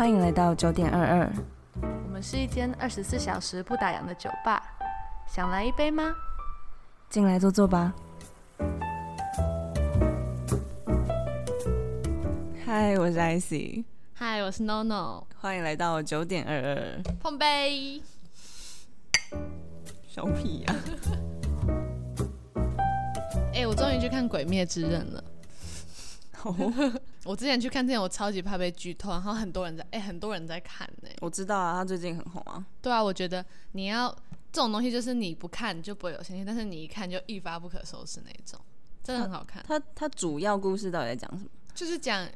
欢迎来到九点二二。我们是一间二十四小时不打烊的酒吧，想来一杯吗？进来坐坐吧。嗨，我是 Icy 嗨，我是 NoNo，欢迎来到九点二二。碰杯。小屁呀、哎、我终于去看《鬼灭之刃》了。我之前去看之前，我超级怕被剧透，然后很多人在，哎、很多人在看呢、我知道啊，他最近很红啊。对啊，我觉得你要这种东西，就是你不看就不会有兴趣，但是你一看就一发不可收拾那一种，真的很好看。他他主要故事到底在讲什么？就是讲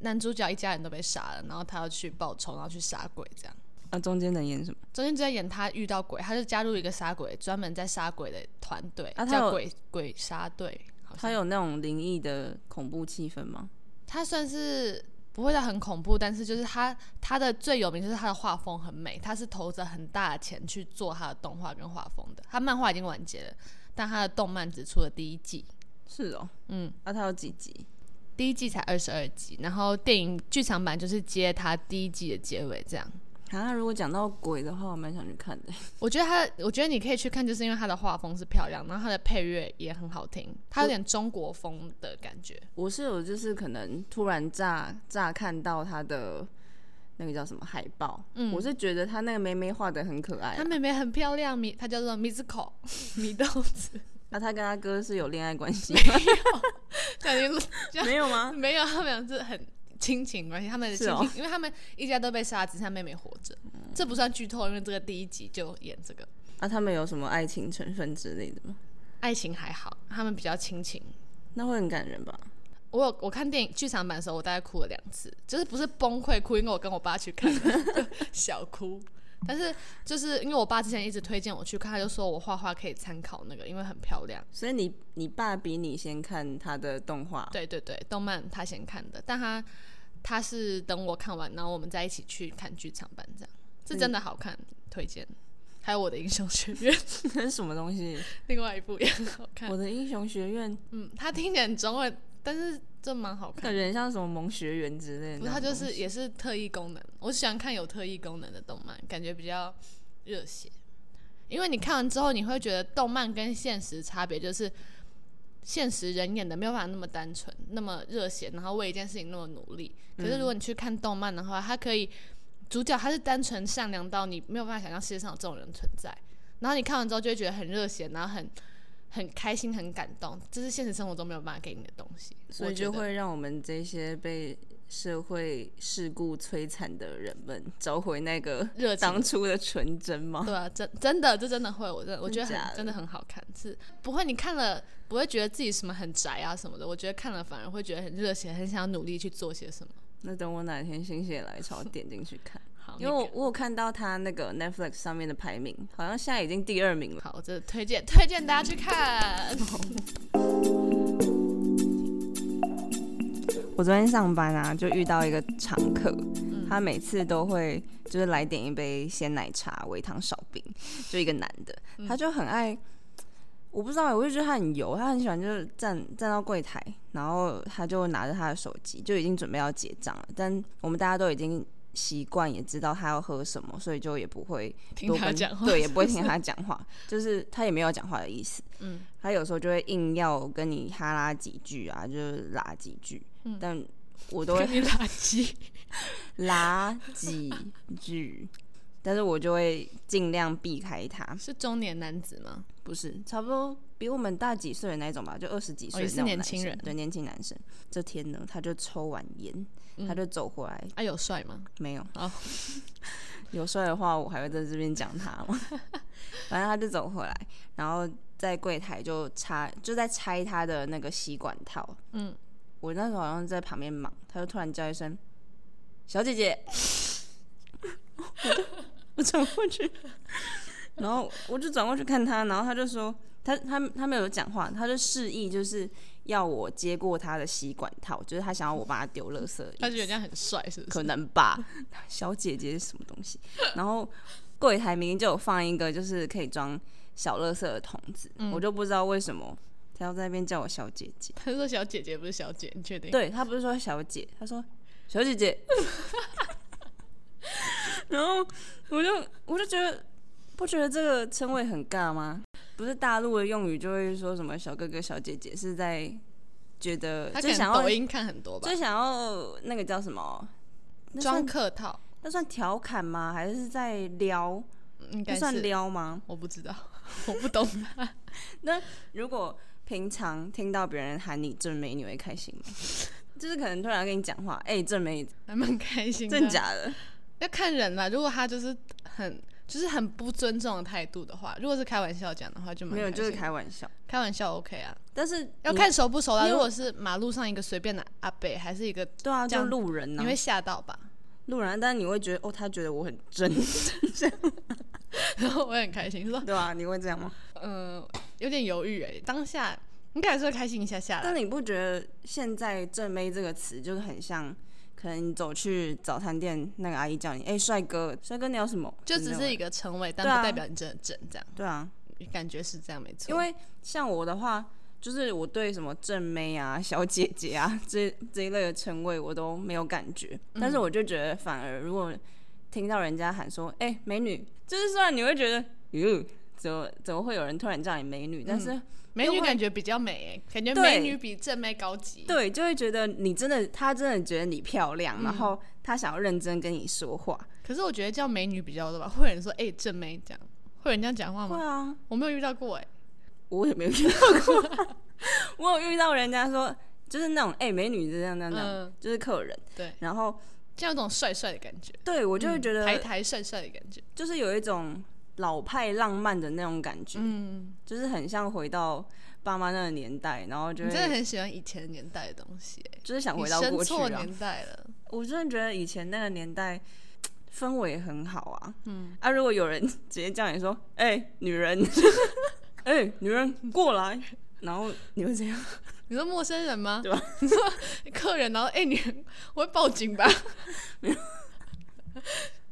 男主角一家人都被杀了，然后他要去报仇，然后去杀鬼这样。啊，中间能演什么？中间就在演他遇到鬼，他就加入一个杀鬼专门在杀鬼的团队，啊他叫鬼鬼杀队。他有那种灵异的恐怖气氛吗？他算是不会到很恐怖，但是就是它它的最有名就是它的画风很美，它是投着很大的钱去做它的动画跟画风的。它漫画已经完结了，但它的动漫只出了第一季，是哦，嗯，啊，它有几集？第一季才二十二集，然后电影剧场版就是接它第一季的结尾这样。啊，如果讲到鬼的话，我蛮想去看的。我觉得他，我觉得你可以去看，就是因为他的画风是漂亮，然后他的配乐也很好听，他有点中国风的感觉。我是有就是可能突然乍乍看到他的那个叫什么海报，嗯我是觉得他那个妹妹画的很可爱啊。他妹妹很漂亮，米，她叫做 Mizuko 米豆子，那、他跟他哥是有恋爱关系感觉就没有吗？没有，他们俩是很亲情关系，他们的亲情，哦因为他们一家都被杀，只剩下妹妹活着。这不算剧透，因为这个第一集就演这个，啊，他们有什么爱情成分之类的吗？爱情还好，他们比较亲情。那会很感人吧？我有我看电影剧场版的时候，我大概哭了两次，就是不是崩溃哭，因为我跟我爸去看的，小哭。但是就是因为我爸之前一直推荐我去看，他就说我画画可以参考那个，因为很漂亮。所以你你爸比你先看他的动画，对对对，动漫他先看的，但他他是等我看完，然后我们再一起去看剧场版，这样是真的好看，推荐。还有我的英雄学院，那是什么东西？另外一部也很好看我。的英雄学院嗯，他听起来很中二，但是这蛮好看感。觉很像什么萌学园之类的不。它就是也是特异功能。我喜欢看有特异功能的动漫，感觉比较热血。因为你看完之后，你会觉得动漫跟现实差别就是，现实人演的没有办法那么单纯、那么热血，然后为一件事情那么努力。可是如果你去看动漫的话，它可以主角他是单纯善良到你没有办法想象世界上有这种人存在。然后你看完之后就会觉得很热血，然后很很开心、很感动，这是现实生活中没有办法给你的东西。所以就会让我们这些被社会事故摧残的人们找回那个热当初的纯真吗？对啊，真真的，这真的会，我真的我觉得真的很真的很好看，是不会你看了不会觉得自己什么很宅啊什么的，我觉得看了反而会觉得很热血，很想努力去做些什么。那等我哪天心血来潮点进去看，好，因为我那个我有看到他那个 Netflix 上面的排名，好像现在已经第二名了。好，这推荐推荐大家去看。我昨天上班啊，就遇到一个常客，嗯。他每次都会就是来点一杯鲜奶茶、微糖少冰，就一个男的，嗯。他就很爱，我不知道欸，我就觉得他很油，他很喜欢就是站站到柜台，然后他就拿着他的手机，就已经准备要结账了，但我们大家都已经习惯，也知道他要喝什么，所以就也不会听多跟他讲话，对，也不会听他讲话，就是他也没有讲话的意思。嗯，他有时候就会硬要跟你哈拉几句啊，就是拉几句，嗯但我都会跟你垃圾。拉几句，但是我就会尽量避开他。是中年男子吗？不是，差不多比我们大几岁的那种吧，就二十几岁哦是的年轻人对，年轻男生。这天呢，他就抽完烟，他就走过来，啊，有帅吗？没有。哦 有帅的话，我还会在这边讲他吗？反正他就走回来，然后在柜台就拆，就在拆他的那个吸管套。嗯，我那时候好像在旁边忙，他就突然叫一声“小姐姐”，我就我转过去，然后我就转过去看他，然后他就说他他他没有讲话，他就示意就是要我接过他的吸管套，就是他想要我帮他丢垃圾。他觉得这样很帅，是不可？能吧。小姐姐是什么东西？然后柜台明明就有放一个就是可以装小垃圾的桶子，嗯我就不知道为什么他要在那边叫我小姐姐。他说小姐姐不是小姐，你确定？对他不是说小姐，他说小姐姐。然后我就我就觉得，不觉得这个称谓很尬吗？不是大陆的用语就会说什么小哥哥小姐姐，是在觉得他可就想要能抖音看很多吧就，想要那个叫什么？那装算客套，那算调侃吗？还是在撩？应该那算是撩吗？我不知道，我不懂。那如果平常听到别人喊你正妹，你会开心吗？就是可能突然跟你讲话，哎、正妹，还蛮开心的。真假的？要看人啦，如果他就是很就是很不尊重的态度的话，如果是开玩笑讲的话，就蛮没有，就是开玩笑。开玩笑 OK 啊，但是要看熟不熟啦。如果是马路上一个随便的阿伯，还是一个对啊，就这样路人呐、你会吓到吧？路人，但是你会觉得哦，他觉得我很真，然后我也很开心，说对啊，你会这样吗？嗯、有点犹豫哎，当下应该还是会开心一下下。但你不觉得现在“正妹”这个词就是很像，可能你走去早餐店，那个阿姨叫你，哎、帅哥，帅哥，你要什么？就只是一个称谓，但不代表你真的正这样，对啊，感觉是这样没错。因为像我的话，就是我对什么正妹啊、小姐姐啊这这一类的称谓我都没有感觉，但是我就觉得反而如果听到人家喊说，哎、美女，就是虽然你会觉得，哟，怎么怎么会有人突然叫你美女，但是美女感觉比较美哎，感觉美女比正妹高级。对，就会觉得你真的，他真的觉得你漂亮，然后他想要认真跟你说话。可是我觉得叫美女比较多吧，会有人说哎、正妹这样，会有人这样讲话吗？会啊，我没有遇到过哎、我也没有遇到过，我有遇到人家说，就是那种哎、美女这样那样这样，嗯，就是客人，对，然后这样有种帅帅的感觉，对我就会觉得，嗯台台帅帅的感觉。就是有一种老派浪漫的那种感觉，嗯，就是很像回到爸妈那个年代，然后就真的很喜欢以前年代的东西哎、就是想回到过去啊。年代了。我真的觉得以前那个年代氛围很好啊。嗯啊，如果有人直接叫你说：“哎、女人，哎、女人过来。”然后你会怎样？你说陌生人吗？对吧？你说客人，然后哎、你我会报警吧？没有，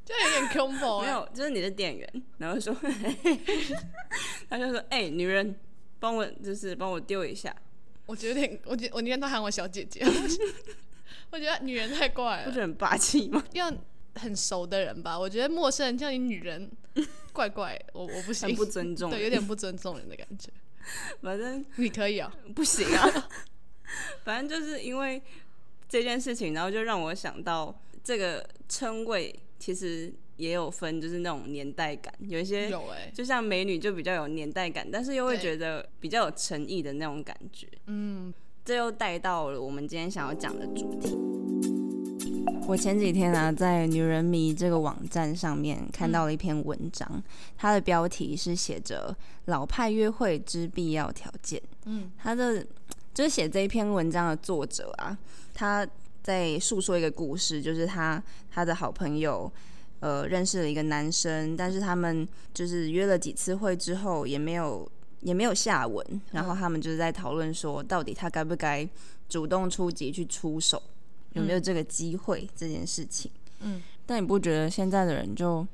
就有点恐怖哎。没有，就是你的店员，然后说，他就说：“哎、女人，帮我就是帮我丢一下。我觉得有点，我觉我宁愿他喊我小姐姐。我觉得女人太怪”了，不是很霸气吗？要很熟的人吧。我觉得陌生人叫你女人，怪怪，我我不行很，不尊重。对，有点不尊重人的感觉。反正你可以啊、不行啊。反正就是因为这件事情，然后就让我想到这个称谓其实也有分，就是那种年代感，有一些有哎、就像美女就比较有年代感，但是又会觉得比较有诚意的那种感觉。嗯，这又带到了我们今天想要讲的主题。我前几天啊，在女人迷这个网站上面看到了一篇文章，它的标题是写着“老派约会之必要条件”。嗯，他的就是写这一篇文章的作者啊，他在诉说一个故事，就是他他的好朋友。呃，认识了一个男生，但是他们就是约了几次会之后，也没有也没有下文。然后他们就是在讨论说，到底他该不该主动出击去出手，有没有这个机会这件事情。嗯，但你不觉得现在的人就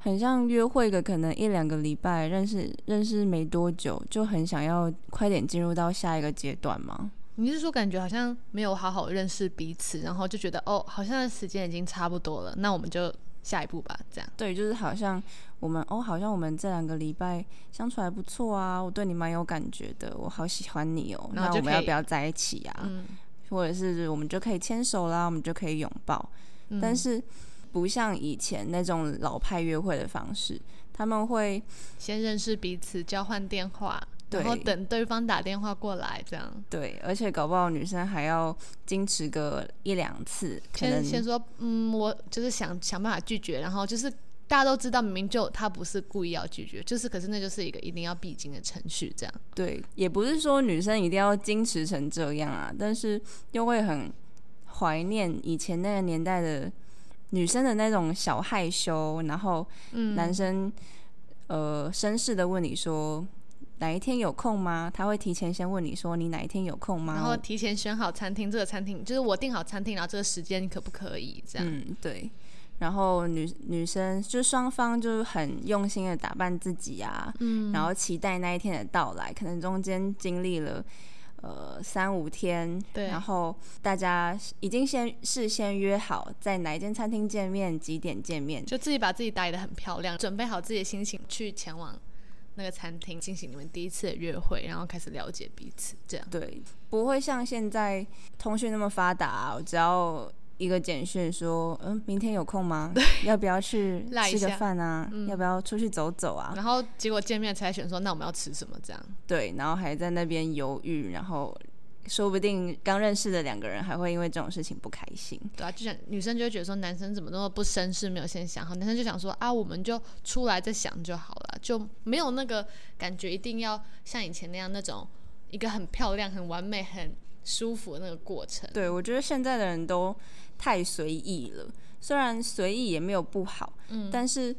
很像约会个可能一两个礼拜，认识认识没多久，就很想要快点进入到下一个阶段吗？你是说感觉好像没有好好认识彼此，然后就觉得哦，好像时间已经差不多了，那我们就下一步吧，这样。对，就是好像我们哦，好像我们这两个礼拜相处还不错啊，我对你蛮有感觉的，我好喜欢你哦，那我们要不要在一起啊？嗯，或者是我们就可以牵手啦，我们就可以拥抱。嗯但是不像以前那种老派约会的方式，他们会先认识彼此，交换电话，然后等对方打电话过来，这样。对，而且搞不好女生还要矜持个一两次，可能先先说，嗯，我就是想想办法拒绝，然后就是大家都知道，明明就他不是故意要拒绝，就是可是那就是一个一定要必经的程序，这样。对，也不是说女生一定要矜持成这样啊，但是又会很怀念以前那个年代的女生的那种小害羞，然后嗯，男生、呃绅士的问你说哪一天有空吗？他会提前先问你说你哪一天有空吗？然后提前选好餐厅，这个餐厅就是我订好餐厅，然后这个时间你可不可以这样？嗯，对。然后女女生就双方就是很用心的打扮自己啊，嗯然后期待那一天的到来。可能中间经历了呃三五天，对然后大家已经先事先约好在哪一间餐厅见面，几点见面，就自己把自己打理的很漂亮，准备好自己的心情去前往那个餐厅进行你们第一次的约会，然后开始了解彼此，这样。对，不会像现在通讯那么发达、啊，我只要一个简讯说，嗯，明天有空吗？要不要去吃个饭啊？嗯要不要出去走走啊？然后结果见面才选说，那我们要吃什么？这样。对，然后还在那边犹豫，然后说不定刚认识的两个人还会因为这种事情不开心。对啊，就想女生就会觉得说男生怎么那么不绅士，没有先想好，男生就想说啊，我们就出来再想就好了，就没有那个感觉一定要像以前那样那种一个很漂亮、很完美、很舒服的那个过程。对，我觉得现在的人都太随意了，虽然随意也没有不好，嗯，但是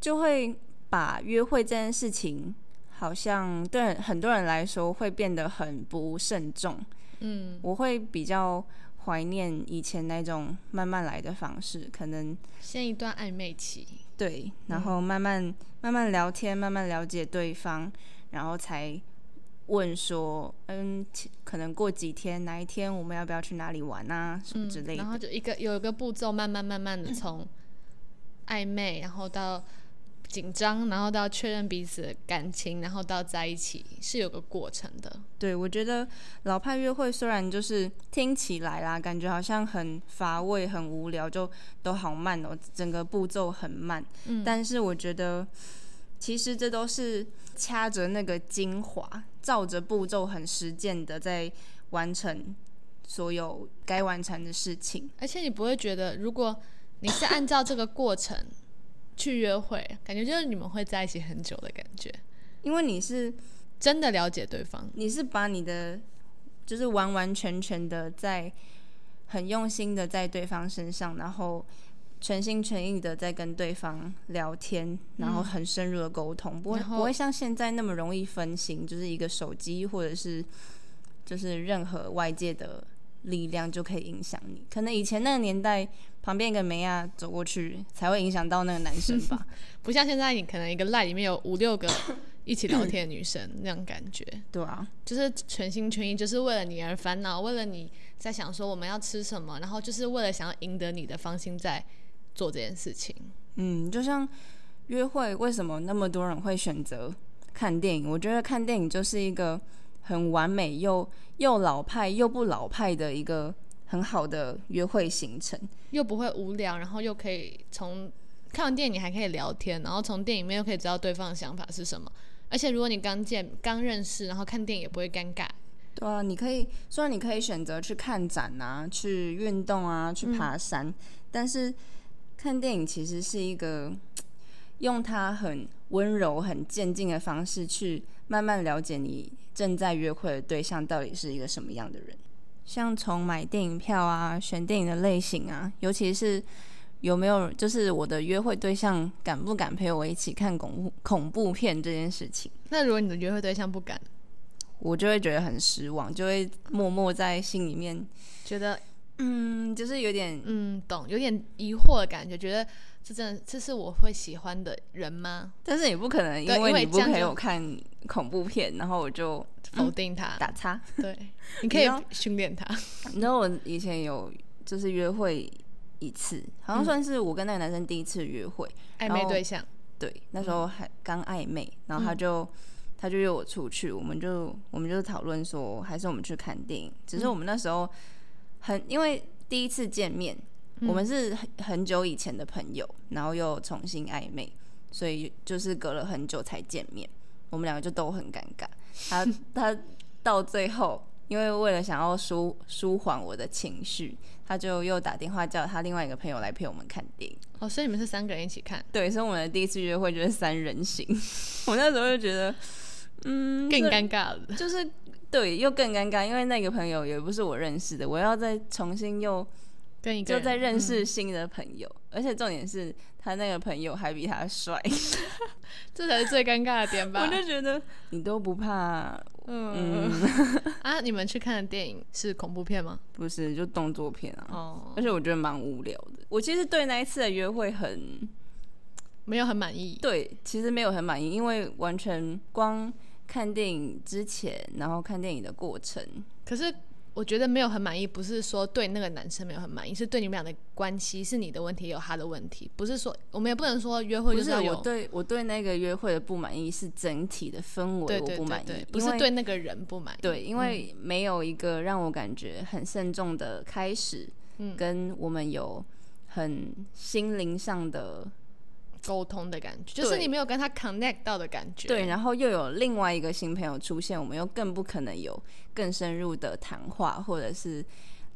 就会把约会这件事情，好像对很多人来说会变得很不慎重。嗯，我会比较怀念以前那种慢慢来的方式，可能先一段暧昧期，对，然后慢慢、慢慢聊天，慢慢了解对方，然后才问说，嗯，可能过几天哪一天我们要不要去哪里玩啊，什么之类的。嗯然后就一个有一个步骤，慢慢慢慢的从暧昧，然后到紧张，然后到确认彼此的感情，然后到在一起，是有个过程的。对，我觉得老派约会虽然就是听起来啦，感觉好像很乏味、很无聊，就都好慢哦，整个步骤很慢。嗯但是我觉得，其实这都是掐着那个精华，照着步骤很实践的在完成所有该完成的事情。而且你不会觉得，如果你是按照这个过程去约会，感觉就是你们会在一起很久的感觉，因为你是真的了解对方。你是把你的就是完完全全的在很用心的在对方身上，然后全心全意的在跟对方聊天，然后很深入的沟通，不会不会像现在那么容易分心，就是一个手机或者是就是任何外界的力量就可以影响你。可能以前那个年代，旁边一个梅亚走过去才会影响到那个男生吧。不像现在，你可能一个赖里面有五六个一起聊天的女生那种感觉，对啊，就是全心全意，就是为了你而烦恼，为了你在想说我们要吃什么，然后就是为了想要赢得你的芳心在做这件事情。嗯，就像约会，为什么那么多人会选择看电影？我觉得看电影就是一个很完美又又老派又不老派的一个很好的约会行程。又不会无聊，然后又可以从看完电影还可以聊天，然后从电影里面又可以知道对方的想法是什么。而且如果你刚见刚认识，然后看电影也不会尴尬。对啊，你可以虽然你可以选择去看展啊、去运动啊、去爬山，但是看电影其实是一个用它很温柔、很渐进的方式去慢慢了解你正在约会的对象到底是一个什么样的人。像从买电影票啊、选电影的类型啊，尤其是有没有就是我的约会对象敢不敢陪我一起看恐怖恐怖片这件事情。那如果你的约会对象不敢，我就会觉得很失望，就会默默在心里面，觉得嗯，就是有点，嗯懂，有点疑惑的感觉，觉得这真的这是我会喜欢的人吗？但是也不可能，因为你不陪这样就我看恐怖片，然后我就否定他，打叉。对，你可以训练他。你知道我以前有就是约会一次，好像算是我跟那个男生第一次约会，暧昧对象，对，那时候还刚暧昧，然后他就、他就约我出去，我们就我们就讨论说，还是我们去看电影。只是我们那时候很因为第一次见面，我们是很很久以前的朋友，然后又重新暧昧，所以就是隔了很久才见面，我们两个就都很尴尬。他 他到最后，因为为了想要舒舒缓我的情绪，他就又打电话叫他另外一个朋友来陪我们看电影。哦，所以你们是三个人一起看，对，所以我们的第一次约会就是三人行。我那时候就觉得，嗯，更尴尬了。就是对，又更尴尬，因为那个朋友也不是我认识的，我要再重新又跟一个就再认嗯识新的朋友，而且重点是他那个朋友还比他帅，这才是最尴尬的点吧我？就觉得你都不怕，嗯 啊，你们去看的电影是恐怖片吗？不是就动作片啊，哦，而且我觉得蛮无聊的。我其实对那一次的约会很没有很满意。对，其实没有很满意，因为完全光看电影之前，然后看电影的过程。可是我觉得没有很满意，不是说对那个男生没有很满意，是对你们俩的关系是你的问题，有他的问题，不是说我们也不能说约会不就是是我对我对那个约会的不满意，是整体的氛围我不满意，不是对那个人不满意。对，因为没有一个让我感觉很慎重的开始，嗯跟我们有很心灵上的沟通的感觉，就是你没有跟他 connect 到的感觉。对，然后又有另外一个新朋友出现，我们又更不可能有更深入的谈话，或者是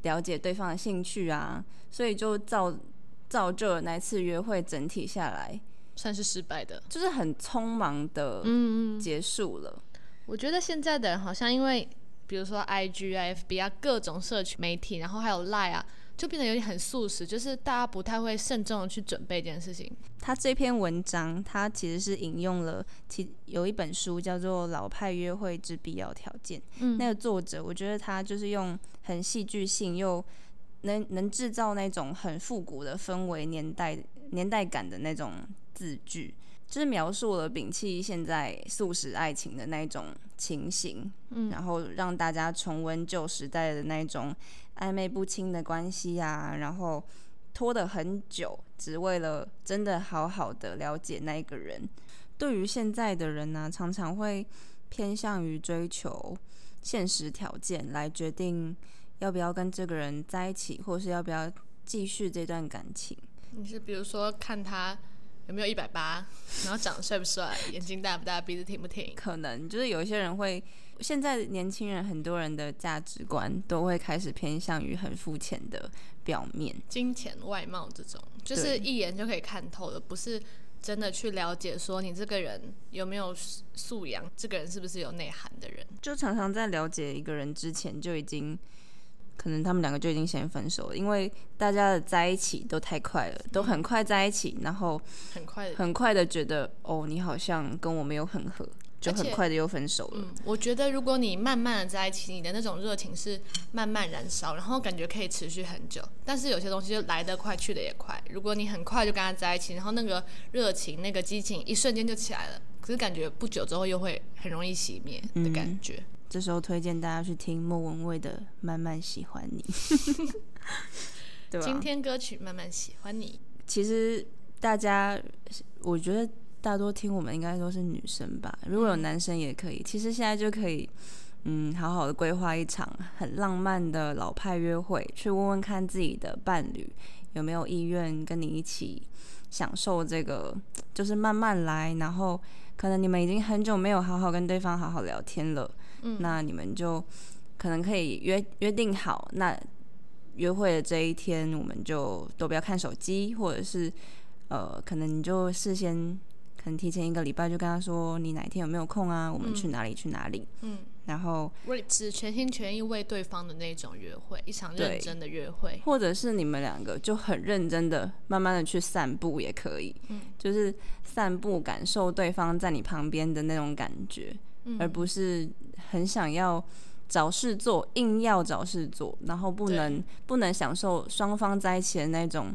了解对方的兴趣啊，所以就造造就了那次约会整体下来算是失败的。就是很匆忙的嗯嗯，结束了。我觉得现在的人好像因为，比如说 IG 啊、FB 啊各种社群媒体，然后还有 Line 啊，就变得有点很素食，就是大家不太会慎重的去准备这件事情。他这篇文章，他其实是引用了其有一本书叫做《老派约会之必要条件》。嗯那个作者，我觉得他就是用很戏剧性又能能制造那种很复古的氛围、年代年代感的那种字句，就是描述了摒弃现在素食爱情的那种情形，嗯然后让大家重温旧时代的那种暧昧不清的关系啊，然后拖得很久，只为了真的好好的了解那一个人。对于现在的人呢、常常会偏向于追求现实条件来决定要不要跟这个人在一起，或是要不要继续这段感情。你是比如说看他有没有一百八，然后长得帅不帅，眼睛大不大，鼻子挺不挺，可能就是有一些人会，现在年轻人很多人的价值观都会开始偏向于很肤浅的表面。金钱、外貌这种，就是一眼就可以看透的，不是真的去了解说你这个人有没有素养，这个人是不是有内涵的人。就常常在了解一个人之前就已经，可能他们两个就已经先分手了，因为大家的在一起都太快了，都很快在一起，然后很快，很快的觉得哦，你好像跟我没有很合，就很快的又分手了。嗯，我觉得如果你慢慢的在一起，你的那种热情是慢慢燃烧，然后感觉可以持续很久。但是有些东西就来得快，去得也快。如果你很快就跟他在一起，然后那个热情、那个激情一瞬间就起来了，可是感觉不久之后又会很容易熄灭的感觉。这时候推荐大家去听莫文蔚的《慢慢喜欢你》对吧？今天歌曲慢慢喜欢你，其实大家，我觉得大多听我们应该都是女生吧。如果有男生也可以，其实现在就可以，嗯，好好的规划一场很浪漫的老派约会，去问问看自己的伴侣有没有意愿跟你一起享受这个，就是慢慢来。然后可能你们已经很久没有好好跟对方好好聊天了，嗯那你们就可能可以约约定好，那约会的这一天，我们就都不要看手机，或者是呃，可能你就事先可能提前一个礼拜就跟他说你哪天有没有空啊，我们去哪里去哪里，嗯，然后为只全心全意为对方的那种约会，一场认真的约会。或者是你们两个就很认真的慢慢的去散步也可以，嗯。就是散步感受对方在你旁边的那种感觉，嗯。而不是很想要找事做，硬要找事做，然后不能不能享受双方在一起的那种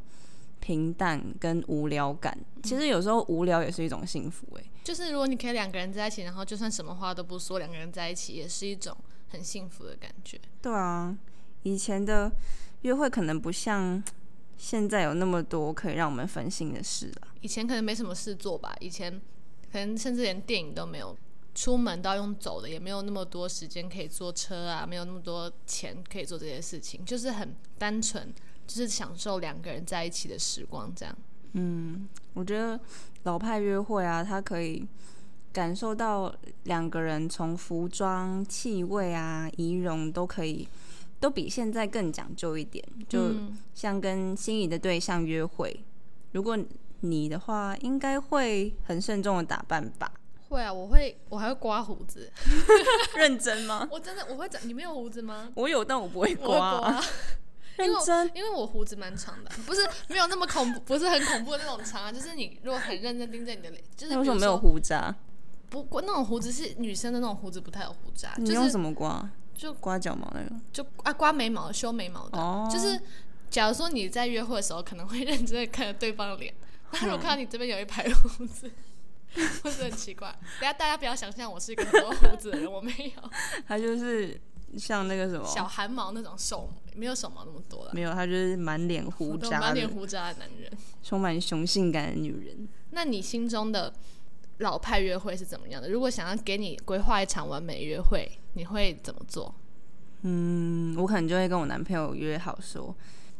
平淡跟无聊感。其实有时候无聊也是一种幸福、欸，就是如果你可以两个人在一起，然后就算什么话都不说，两个人在一起也是一种很幸福的感觉。对啊，以前的约会可能不像现在有那么多可以让我们分心的事啊。以前可能没什么事做吧，以前可能甚至连电影都没有，出门都要用走的，也没有那么多时间可以坐车啊，没有那么多钱可以做这些事情，就是很单纯，就是享受两个人在一起的时光这样。嗯我觉得老派约会啊，它可以感受到两个人从服装、气味啊、仪容都可以，都比现在更讲究一点。就嗯像跟心仪的对象约会，如果你的话，应该会很慎重的打扮吧？会啊，我会，我还会刮胡子。认真吗？我真的我会长，你没有胡子吗？我有，但我不会。刮，认真，因为我胡子蛮长的，不是没有那么恐怖，不是很恐怖的那种长啊，就是你如果很认真盯着你的脸，就为什么没有胡渣？不过那种胡子是女生的那种胡子，不太有胡渣，就是你用什么刮？就刮脚毛那个？就啊刮眉毛、修眉毛的，哦，就是假如说你在约会的时候，可能会认真的看着对方的脸，但如果看到你这边有一排胡子，不是很奇怪。等下大家不要想象我是一个很多胡子的人，我没有，他就是像那个什么，小汗毛那种手没有手毛那么多了，没有，他就是满脸胡渣，满脸胡渣的男人，充满雄性感的女人。那你心中的老派约会是怎么样的？如果想要给你规划一场完美约会，你会怎么做？嗯，我可能就会跟我男朋友约好说。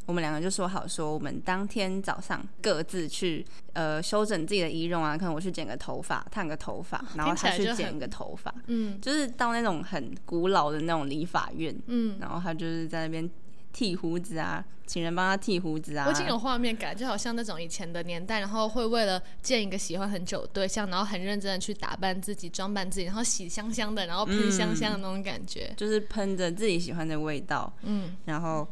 我们两个就说好，说我们当天早上各自去呃修整自己的仪容啊，可能我去剪个头发、烫个头发，然后他去剪一个头发，嗯，就是到那种很古老的那种理发院，嗯，然后他就是在那边剃胡子啊，请人帮他剃胡子啊。我已经有画面感，就好像那种以前的年代，然后会为了见一个喜欢很久的对象，然后很认真的去打扮自己、装扮自己，然后洗香香的，然后喷香香的那种感觉，就是喷着自己喜欢的味道，嗯，然后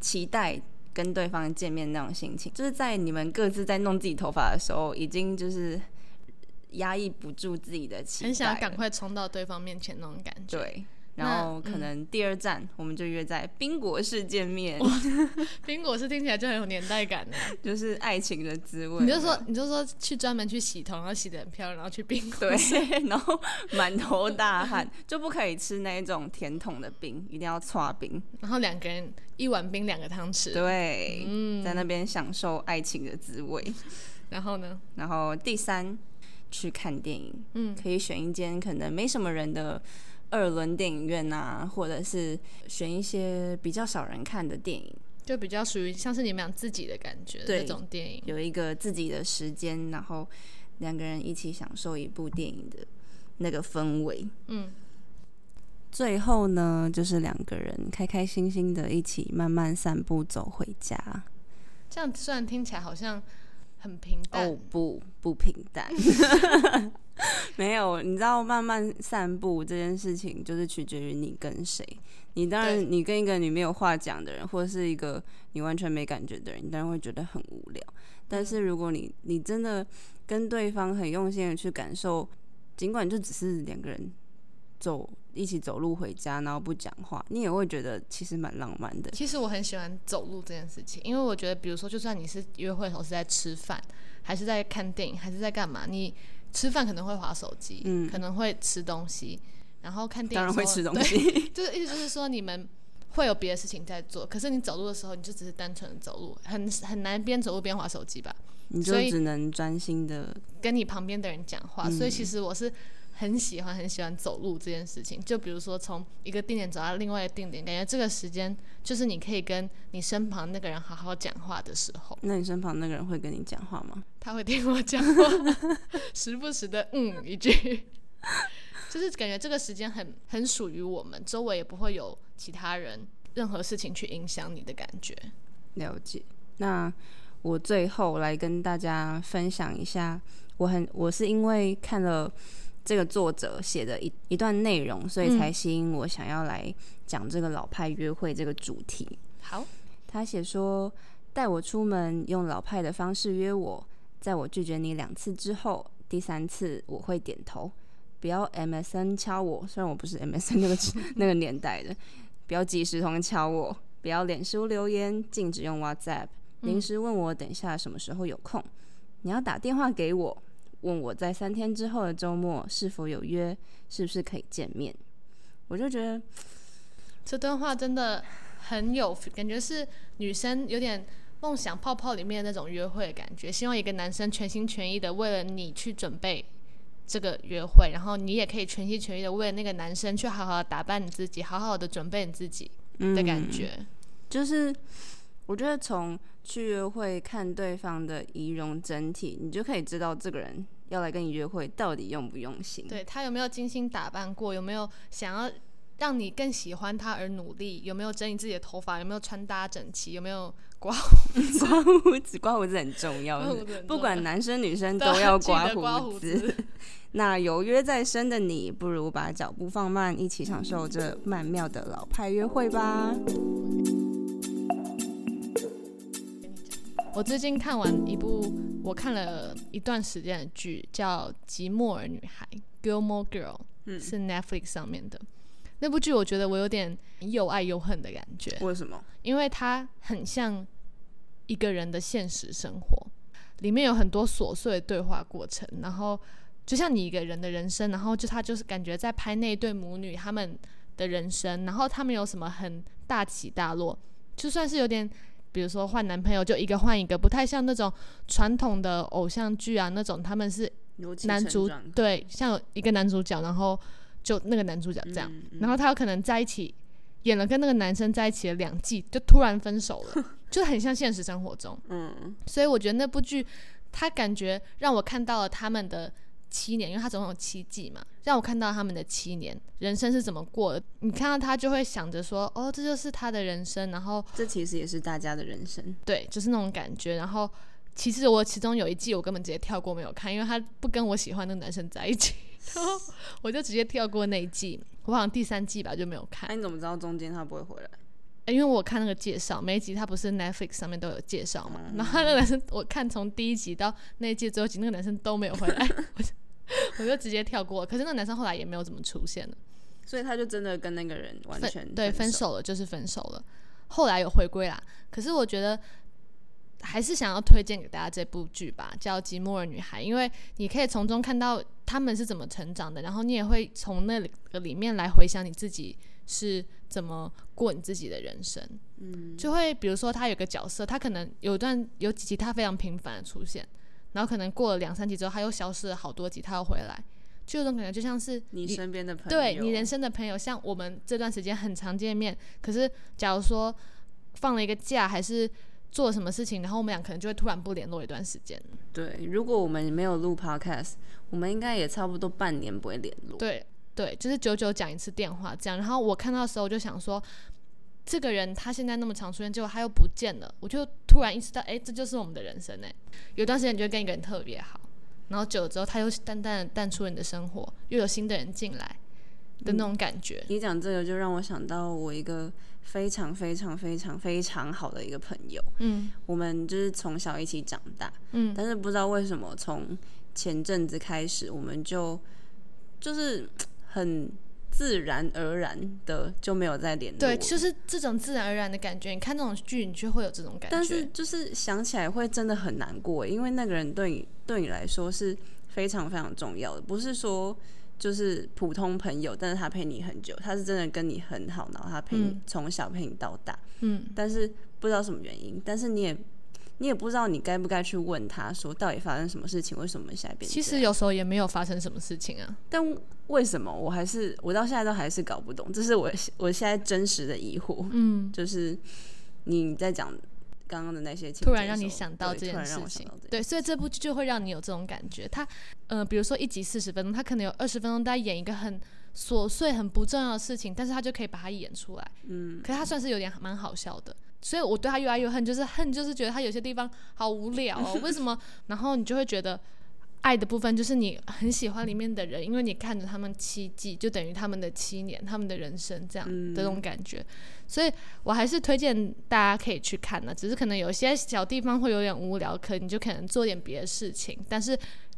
期待。跟对方见面那种心情，就是在你们各自在弄自己头发的时候，已经就是压抑不住自己的期待，很想赶快冲到对方面前那种感觉。对。然后可能第二站我们就约在冰果室见面。冰果室听起来就很有年代感呢，就是爱情的滋味。你就说，你就说去专门去洗头，然后洗的很漂亮，然后去冰果对，然后满头大汗，就不可以吃那一种甜筒的冰，一定要搓冰。然后两个人一碗冰，两个汤匙。对，在那边享受爱情的滋味。然后呢？然后第三去看电影，嗯，可以选一间可能没什么人的。二轮电影院啊，或者是选一些比较少人看的电影，就比较属于像是你们俩自己的感觉那种电影，有一个自己的时间，然后两个人一起享受一部电影的那个氛围。嗯，最后呢，就是两个人开开心心的一起慢慢散步走回家。这样虽然听起来好像很平淡，哦不不平淡。没有，你知道，慢慢散步这件事情就是取决于你跟谁。你当然，你跟一个你没有话讲的人，或者是一个你完全没感觉的人，你当然会觉得很无聊。但是如果你你真的跟对方很用心的去感受，尽管就只是两个人走一起走路回家，然后不讲话，你也会觉得其实蛮浪漫的。其实我很喜欢走路这件事情，因为我觉得，比如说，就算你是约会的时候是在吃饭，还是在看电影，还是在干嘛，你。吃饭可能会划手机，嗯，可能会吃东西，然后看电影。当然会吃东西，就是意思就是说你们会有别的事情在做，可是你走路的时候你就只是单纯的走路，很很难边走路边划手机吧？你就只能专心的跟你旁边的人讲话。所以其实我是很喜欢很喜欢走路这件事情。就比如说从一个定点走到另外一个定点，感觉这个时间就是你可以跟你身旁那个人好好讲话的时候。那你身旁那个人会跟你讲话吗？他会听我讲话，时不时的嗯一句，就是感觉这个时间很很属于我们，周围也不会有其他人任何事情去影响你的感觉。了解。那我最后来跟大家分享一下，我很我是因为看了这个作者写的一一段内容，所以才吸引我想要来讲这个老派约会这个主题。好，他写说带我出门，用老派的方式约我。在我拒绝你两次之后，第三次我会点头。不要 MSN 敲我，虽然我不是 MSN 那个 那个年代的。不要即时通敲我，不要脸书留言，禁止用 WhatsApp。临时问我等一下什么时候有空。你要打电话给我，问我在三天之后的周末是否有约，是不是可以见面。我就觉得这段话真的很有感觉，是女生有点。梦想泡泡里面的那种约会的感觉，希望一个男生全心全意的为了你去准备这个约会，然后你也可以全心全意的为了那个男生去好好打扮你自己，好好的准备你自己的感觉。就是我觉得从去约会看对方的仪容整体，你就可以知道这个人要来跟你约会到底用不用心，对他有没有精心打扮过，有没有想要。让你更喜欢他而努力，有没有整理自己的头发？有没有穿搭整齐？有没有刮胡子？刮胡子，刮胡子很重要，不管男生女生 都要刮胡子。那有约在身的你，不如把脚步放慢，一起享受这曼妙的老派约会吧。我最近看完一部我看了一段时间的剧，叫《吉莫尔女孩》（Gilmore Girl），是 Netflix 上面的。那部剧我觉得我有点又爱又恨的感觉。为什么？因为它很像一个人的现实生活，里面有很多琐碎的对话过程，然后就像你一个人的人生，然后就他就是感觉在拍那一对母女他们的人生，然后他们有什么很大起大落，就算是有点，比如说换男朋友就一个换一个，不太像那种传统的偶像剧啊那种，他们是男主对，像一个男主角，然后就那个男主角这样，嗯嗯然后他有可能在一起演了跟那个男生在一起了两季，就突然分手了，就很像现实生活中。嗯，所以我觉得那部剧，他感觉让我看到了他们的七年，因为他总共有七季嘛，让我看到他们的七年人生是怎么过的。你看到他就会想着说，哦，这就是他的人生，然后这其实也是大家的人生。对，就是那种感觉。然后其实我其中有一季我根本直接跳过没有看，因为他不跟我喜欢的男生在一起，然后我就直接跳过那一季。我好像第三季吧就没有看那、，你怎么知道中间他不会回来？呃因为我看那个介绍，每一集他不是 Netflix 上面都有介绍嘛，然后那个男生我看从第一集到那一季最后集，那个男生都没有回来，我就我就直接跳过了。可是那个男生后来也没有怎么出现了，所以他就真的跟那个人完全分对分分。手了就是分手了，后来有回归啦。可是我觉得还是想要推荐给大家这部剧吧，叫《寂寞的女孩》，因为你可以从中看到他们是怎么成长的，然后你也会从那个里面来回想你自己是怎么过你自己的人生。嗯，就会比如说他有个角色，他可能有段有几集他非常频繁的出现，然后可能过了两三集之后，他又消失了好多集，他又回来，就有种感觉，就像是你身边的朋友，对你人生的朋友，像我们这段时间很常见面，可是假如说放了一个假，还是做了什么事情，然后我们俩可能就会突然不联络一段时间。对，如果我们没有录 podcast，我们应该也差不多半年不会联络。对对，就是久久讲一次电话这样。然后我看到的时候我就想说，这个人他现在那么常出现，结果他又不见了，我就突然意识到，哎，这就是我们的人生哎。有段时间你就会跟一个人特别好，然后久了之后他又淡淡的淡出了你的生活，又有新的人进来的那种感觉。你讲这个就让我想到我一个非常非常非常非常好的一个朋友，嗯我们就是从小一起长大，嗯但是不知道为什么从前阵子开始，我们就就是很自然而然的就没有再联络了。对，就是这种自然而然的感觉。你看那种剧，你就会有这种感觉。但是就是想起来会真的很难过，因为那个人对你对你来说是非常非常重要的，不是说就是普通朋友，但是他陪你很久，他是真的跟你很好，然后他陪你嗯从小陪你到大，嗯，但是不知道什么原因，但是你也你也不知道你该不该去问他说到底发生什么事情，为什么现在变其实有时候也没有发生什么事情啊。但为什么我还是我到现在都还是搞不懂，这是我我现在真实的疑惑。嗯，就是你在讲刚刚的那些突然让你想到这件事情对，所以这部剧就会让你有这种感觉。他，呃，比如说一集四十分钟，他可能有二十分钟在演一个很琐碎、很不重要的事情，但是他就可以把它演出来。嗯，可是他算是有点蛮好笑的，所以我对他越来越恨，就是恨，就是觉得他有些地方好无聊哦，为什么？然后你就会觉得。爱的部分就是你很喜欢里面的人，因为你看着他们七季，就等于他们的七年，他们的人生这样的那种感觉，所以我还是推荐大家可以去看的。只是可能有些小地方会有点无聊，可你就可能做点别的事情，但是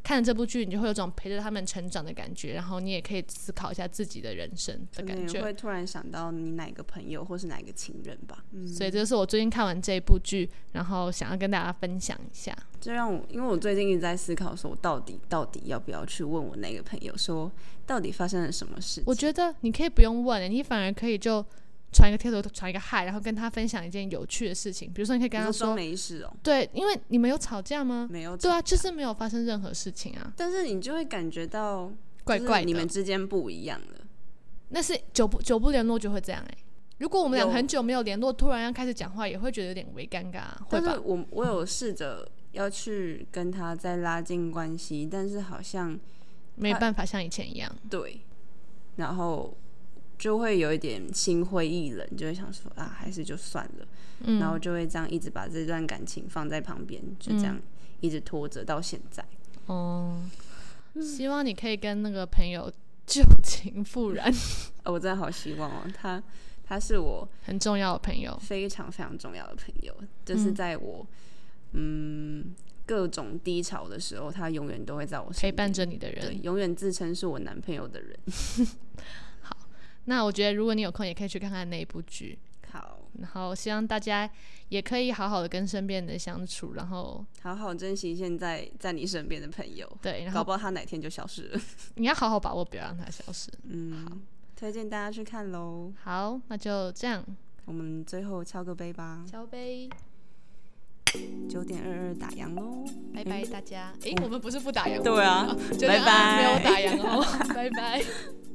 看了这部剧，你就会有种陪着他们成长的感觉，然后你也可以思考一下自己的人生的感觉。也会突然想到你哪个朋友或是哪个情人吧。嗯，所以这就是我最近看完这一部剧，然后想要跟大家分享一下。这让我，因为我最近一直在思考，说我到底到底要不要去问我那个朋友，说到底发生了什么事情？我觉得你可以不用问，你反而可以就传一个贴图，传一个嗨，然后跟他分享一件有趣的事情。比如说，你可以跟他说，没事哦、对，因为你们有吵架吗？没有对啊，就是没有发生任何事情啊，但是你就会感觉到怪怪的。你们之间不一样了。那是久不久不联络就会这样哎、如果我们俩很久没有联络，突然要开始讲话，也会觉得有点微尴尬、啊，会吧但是？我我有试着要去跟他再拉近关系，但是好像没办法像以前一样。对，然后就会有一点心灰意冷，就会想说啊，还是就算了，嗯，然后就会这样一直把这段感情放在旁边，就这样一直拖着到现在。哦，希望你可以跟那个朋友旧情复燃，呃 我真的好希望哦，他他是我很重要的朋友。非常非常重要的朋友，就是在我嗯各种低潮的时候，他永远都会在我身边陪伴着你的对，人。永远自称是我男朋友的人。那我觉得，如果你有空，也可以去看看那一部剧。好，然后希望大家也可以好好的跟身边人相处，然后好好珍惜现在在你身边的朋友，对，然后搞不好他哪天就消失了。你要好好把握，不要让他消失。嗯，推荐大家去看喽。好，那就这样，我们最后敲个杯吧，敲杯，九点二二打烊喽。拜拜大家。哎，我们不是不打烊吗，对啊，拜拜二没有打烊哦，拜拜。